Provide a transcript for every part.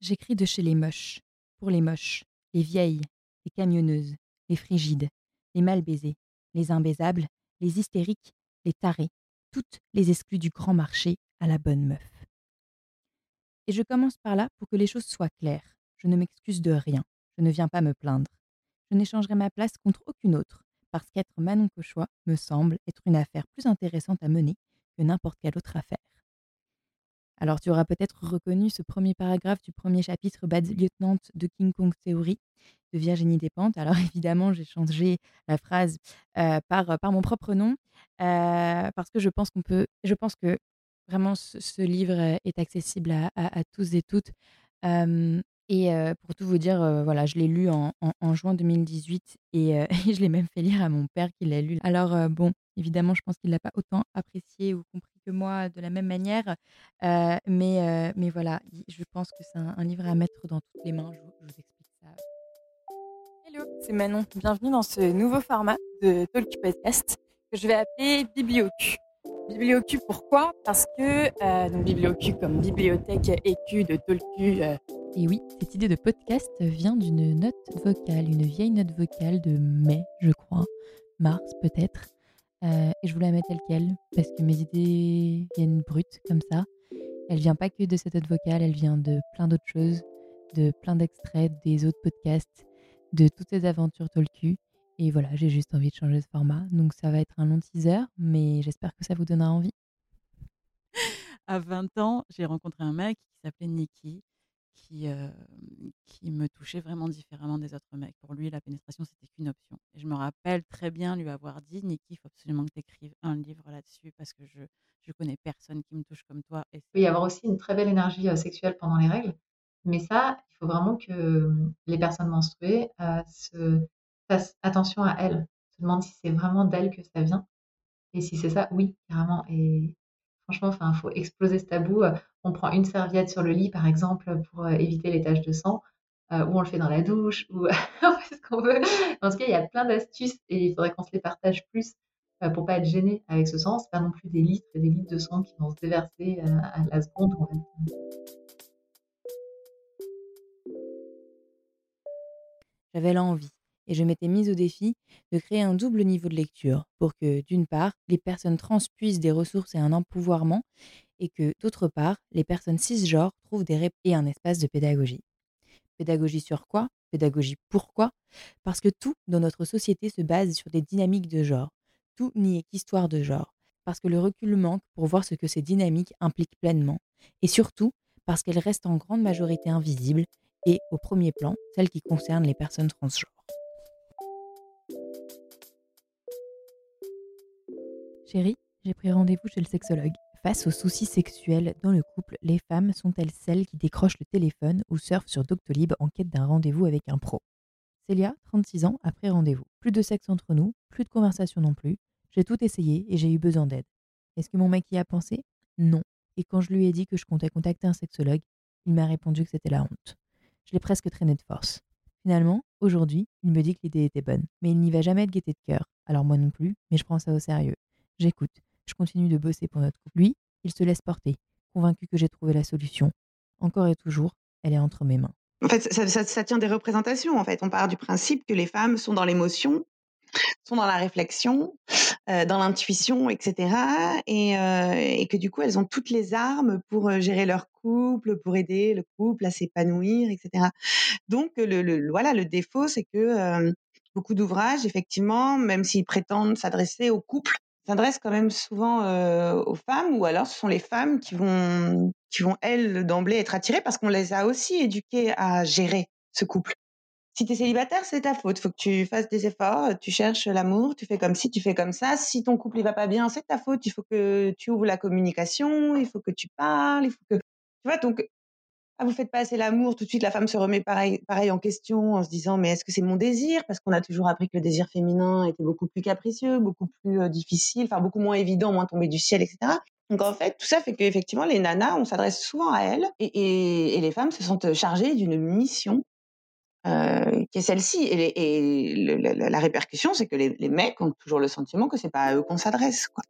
J'écris de chez les moches, pour les moches, les vieilles, les camionneuses, les frigides, les mal baisées, les imbaisables, les hystériques, les tarés, toutes les exclues du grand marché à la bonne meuf. Et je commence par là pour que les choses soient claires. Je ne m'excuse de rien, je ne viens pas me plaindre. Je n'échangerai ma place contre aucune autre, parce qu'être Manon Cochois me semble être une affaire plus intéressante à mener que n'importe quelle autre affaire. Alors tu auras peut-être reconnu ce premier paragraphe du premier chapitre Bad Lieutenant de King Kong Theory de Virginie Despentes. Alors évidemment, j'ai changé la phrase euh, par, par mon propre nom euh, parce que je pense qu'on peut, je pense que vraiment ce, livre est accessible à, tous et toutes. et euh, pour tout vous dire, voilà, je l'ai lu en, juin 2018 et, et, je l'ai même fait lire à mon père qui l'a lu. Alors bon, évidemment, je pense qu'il l'a pas autant apprécié ou compris moi de la même manière. mais, mais voilà, je pense que c'est un, livre à mettre dans toutes les mains. Je vous, explique ça. Hello, c'est Manon. Bienvenue dans ce nouveau format de Talk Podcast que je vais appeler Bibliocu. Bibliocu, pourquoi? Parce que, donc Bibliocu comme bibliothèque écu de Tolku. et oui, cette idée de podcast vient d'une note vocale, une vieille note vocale de mai, je crois, mars peut-être, euh, et je voulais la mettre telle qu'elle, parce que mes idées viennent brutes comme ça. Elle vient pas que de cette note vocale, elle vient de plein d'autres choses, de plein d'extraits des autres podcasts, de toutes ces aventures Tolku. Et voilà, j'ai juste envie de changer de format. Donc ça va être un long teaser, mais j'espère que ça vous donnera envie. à 20 ans, j'ai rencontré un mec qui s'appelait Nicky qui, qui me touchait vraiment différemment des autres mecs. Pour lui, la pénétration, c'était qu'une option. Et je me rappelle très bien lui avoir dit, Niki, il faut absolument que tu écrives un livre là-dessus parce que je, je connais personne qui me touche comme toi. Et il peut y avoir aussi une très belle énergie sexuelle pendant les règles. Mais ça, il faut vraiment que mmh, les personnes menstruées se fassent attention à elles, se demandent si c'est vraiment d'elles que ça vient. Et si c'est ça, oui, carrément. Et franchement, il faut exploser ce tabou on prend une serviette sur le lit, par exemple, pour euh, éviter les taches de sang, euh, ou on le fait dans la douche, ou on fait ce qu'on veut. En tout cas, il y a plein d'astuces et il faudrait qu'on se les partage plus euh, pour pas être gêné avec ce sang. C'est pas non plus des litres et des litres de sang qui vont se déverser à la seconde. J'avais l'envie et je m'étais mise au défi de créer un double niveau de lecture pour que, d'une part, les personnes trans puissent des ressources et un empouvoirment, et que, d'autre part, les personnes cisgenres trouvent des réponses et un espace de pédagogie. Pédagogie sur quoi? Pédagogie pourquoi? Parce que tout dans notre société se base sur des dynamiques de genre. Tout n'y est qu'histoire de genre. Parce que le recul manque pour voir ce que ces dynamiques impliquent pleinement. Et surtout, parce qu'elles restent en grande majorité invisibles et, au premier plan, celles qui concernent les personnes transgenres. Chérie, j'ai pris rendez-vous chez le sexologue. Face aux soucis sexuels dans le couple, les femmes sont-elles celles qui décrochent le téléphone ou surfent sur Doctolib en quête d'un rendez-vous avec un pro? Célia, 36 ans, après rendez-vous. Plus de sexe entre nous, plus de conversation non plus. J'ai tout essayé et j'ai eu besoin d'aide. Est-ce que mon mec y a pensé? Non. Et quand je lui ai dit que je comptais contacter un sexologue, il m'a répondu que c'était la honte. Je l'ai presque traîné de force. Finalement, aujourd'hui, il me dit que l'idée était bonne, mais il n'y va jamais de gaieté de cœur. Alors moi non plus, mais je prends ça au sérieux. J'écoute. Je continue de bosser pour notre couple. Lui, il se laisse porter, convaincu que j'ai trouvé la solution. Encore et toujours, elle est entre mes mains. En fait, ça, tient des représentations. En fait, on part du principe que les femmes sont dans l'émotion, sont dans la réflexion, euh, dans l'intuition, etc. Euh, et, que du coup, elles ont toutes les armes pour euh, gérer leur couple, pour aider le couple à s'épanouir, etc. Donc, le, voilà, le défaut, c'est que beaucoup d'ouvrages, effectivement, même s'ils prétendent s'adresser au couple, s'adresse quand même souvent aux femmes ou alors ce sont les femmes qui vont, qui vont elles, d'emblée être attirées parce qu'on les a aussi éduquées à gérer ce couple. Si tu es célibataire, c'est ta faute. Faut que tu fasses des efforts, tu cherches l'amour, tu fais comme ci, tu fais comme ça. Si ton couple ne va pas bien, c'est ta faute. Il faut que tu ouvres la communication, il faut que tu parles, il faut que tu vois donc ah, vous faites pas assez l'amour, tout de suite la femme se remet pareil, en question en se disant mais est-ce que c'est mon désir? Parce qu'on a toujours appris que le désir féminin était beaucoup plus capricieux, beaucoup plus euh, difficile, enfin beaucoup moins évident, moins tombé du ciel, etc. Donc en fait, tout ça fait qu'effectivement, les nanas, on s'adresse souvent à elles et, les femmes se sentent chargées d'une mission euh, qui est celle-ci. Et, la, répercussion, c'est que les, les, mecs ont toujours le sentiment que c'est pas à eux qu'on s'adresse. Quoi.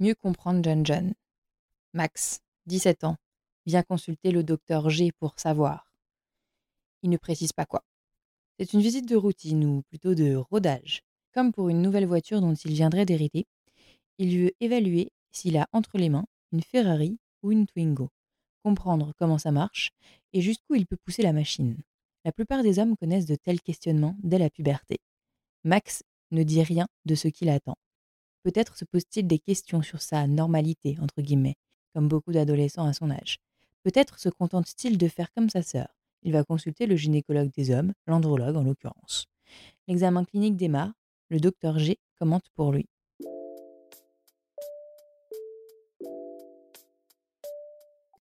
Mieux comprendre John John. Max, 17 ans, vient consulter le docteur G pour savoir. Il ne précise pas quoi. C'est une visite de routine ou plutôt de rodage. Comme pour une nouvelle voiture dont il viendrait d'hériter, il veut évaluer s'il a entre les mains une Ferrari ou une Twingo, comprendre comment ça marche et jusqu'où il peut pousser la machine. La plupart des hommes connaissent de tels questionnements dès la puberté. Max ne dit rien de ce qu'il attend. Peut-être se pose-t-il des questions sur sa normalité, entre guillemets, comme beaucoup d'adolescents à son âge. Peut-être se contente-t-il de faire comme sa sœur. Il va consulter le gynécologue des hommes, l'andrologue en l'occurrence. L'examen clinique démarre, le docteur G commente pour lui.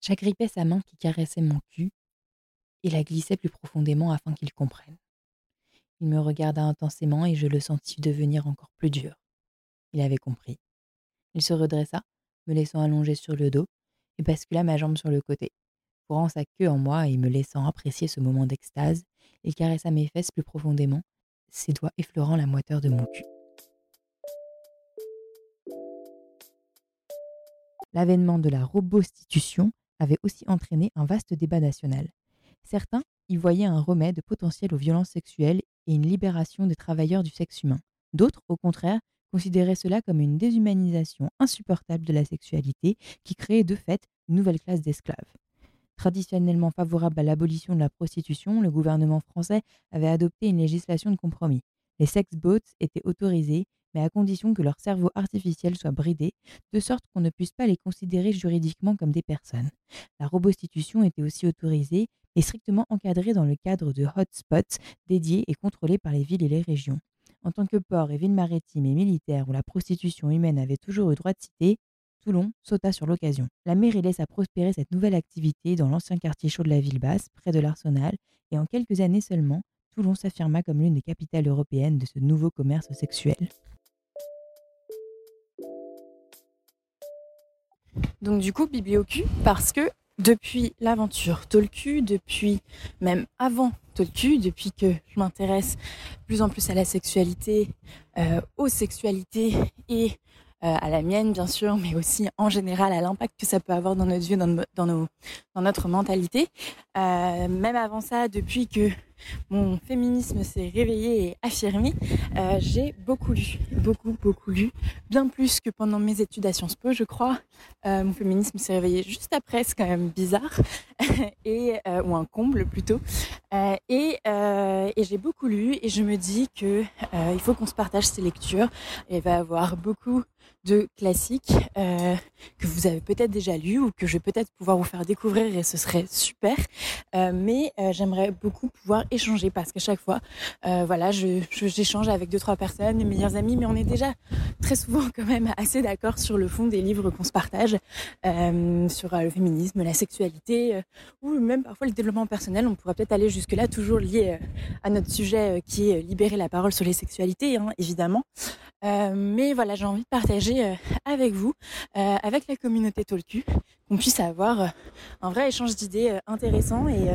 J'agrippais sa main qui caressait mon cul et la glissais plus profondément afin qu'il comprenne. Il me regarda intensément et je le sentis devenir encore plus dur. Il avait compris. Il se redressa, me laissant allonger sur le dos, et bascula ma jambe sur le côté. Fourrant sa queue en moi et me laissant apprécier ce moment d'extase, il caressa mes fesses plus profondément, ses doigts effleurant la moiteur de mon cul. L'avènement de la robostitution avait aussi entraîné un vaste débat national. Certains y voyaient un remède potentiel aux violences sexuelles et une libération des travailleurs du sexe humain. D'autres, au contraire, considéraient cela comme une déshumanisation insupportable de la sexualité qui créait de fait une nouvelle classe d'esclaves. Traditionnellement favorable à l'abolition de la prostitution, le gouvernement français avait adopté une législation de compromis. Les sex boats étaient autorisés, mais à condition que leur cerveau artificiel soit bridé, de sorte qu'on ne puisse pas les considérer juridiquement comme des personnes. La robostitution était aussi autorisée, mais strictement encadrée dans le cadre de hotspots dédiés et contrôlés par les villes et les régions. En tant que port et ville maritime et militaire où la prostitution humaine avait toujours eu droit de cité, Toulon sauta sur l'occasion. La mairie laissa prospérer cette nouvelle activité dans l'ancien quartier chaud de la ville basse, près de l'Arsenal, et en quelques années seulement, Toulon s'affirma comme l'une des capitales européennes de ce nouveau commerce sexuel. Donc du coup, bibliocu, parce que depuis l'aventure Tolku, depuis même avant Tolku, depuis que je m'intéresse plus en plus à la sexualité, euh, aux sexualités et euh, à la mienne bien sûr, mais aussi en général à l'impact que ça peut avoir dans notre vie, dans, nos, dans notre mentalité. Euh, même avant ça, depuis que mon féminisme s'est réveillé et affirmé, euh, j'ai beaucoup lu, beaucoup, beaucoup lu, bien plus que pendant mes études à Sciences Po, je crois. Euh, mon féminisme s'est réveillé juste après, c'est quand même bizarre, et, euh, ou un comble plutôt. et, et j'ai beaucoup lu et je me dis que il faut qu'on se partage ces lectures. Il va y avoir beaucoup de classiques que vous avez peut-être déjà lus ou que je vais peut-être pouvoir vous faire découvrir et ce serait super. mais j'aimerais beaucoup pouvoir échanger parce qu'à chaque fois, euh, voilà, j'échange avec deux, trois personnes, mes meilleures amies, mais on est déjà très souvent quand même assez d'accord sur le fond des livres qu'on se partage, euh, sur euh, le féminisme, la sexualité, ou même parfois le développement personnel. On pourrait peut-être aller jusque-là, toujours lié à notre sujet qui est libérer la parole sur les sexualités, hein, évidemment. Mais voilà, j'ai envie de partager avec vous, avec la communauté Tolku, qu'on puisse avoir un vrai échange d'idées intéressant et,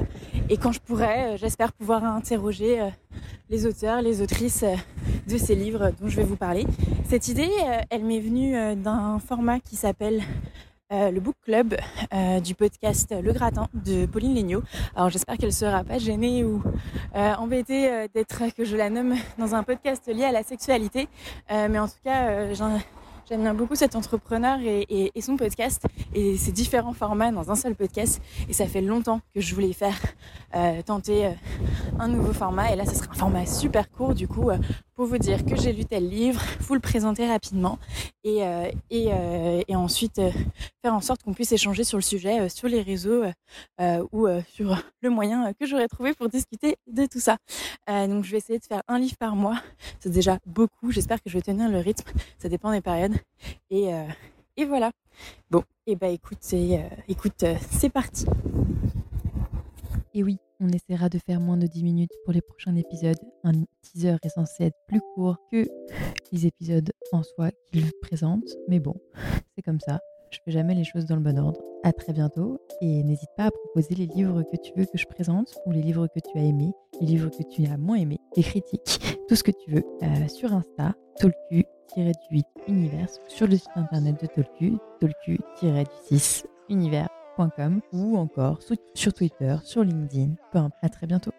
et quand je pourrais, j'espère pouvoir interroger euh, les auteurs, les autrices euh, de ces livres dont je vais vous parler. Cette idée, euh, elle m'est venue d'un format qui s'appelle le book club du podcast Le Gratin de Pauline Legnaud. Alors j'espère qu'elle sera pas gênée ou embêtée d'être que je la nomme dans un podcast lié à la sexualité, mais en tout cas j'en J'aime bien beaucoup cet entrepreneur et, son podcast et ses différents formats dans un seul podcast. Et ça fait longtemps que je voulais faire euh, tenter euh, un nouveau format. Et là, ce sera un format super court du coup euh, pour vous dire que j'ai lu tel livre, vous le présenter rapidement et, et, et ensuite faire en sorte qu'on puisse échanger sur le sujet sur les réseaux ou sur le moyen que j'aurais trouvé pour discuter de tout ça. donc je vais essayer de faire un livre par mois. C'est déjà beaucoup. J'espère que je vais tenir le rythme. Ça dépend des périodes. Et, euh, et voilà. Bon, et eh bah ben, écoute, c'est, euh, euh, c'est parti. Et oui, on essaiera de faire moins de 10 minutes pour les prochains épisodes. Un teaser est censé être plus court que les épisodes en soi qu'il présente. Mais bon, c'est comme ça. Je fais jamais les choses dans le bon ordre. À très bientôt et n'hésite pas à proposer les livres que tu veux que je présente ou les livres que tu as aimés, les livres que tu as moins aimés, les critiques, tout ce que tu veux sur Insta, Tolku 8 univers sur le site internet de Tolku, tolku-6univers.com ou encore sur Twitter, sur LinkedIn. Peu importe. À très bientôt.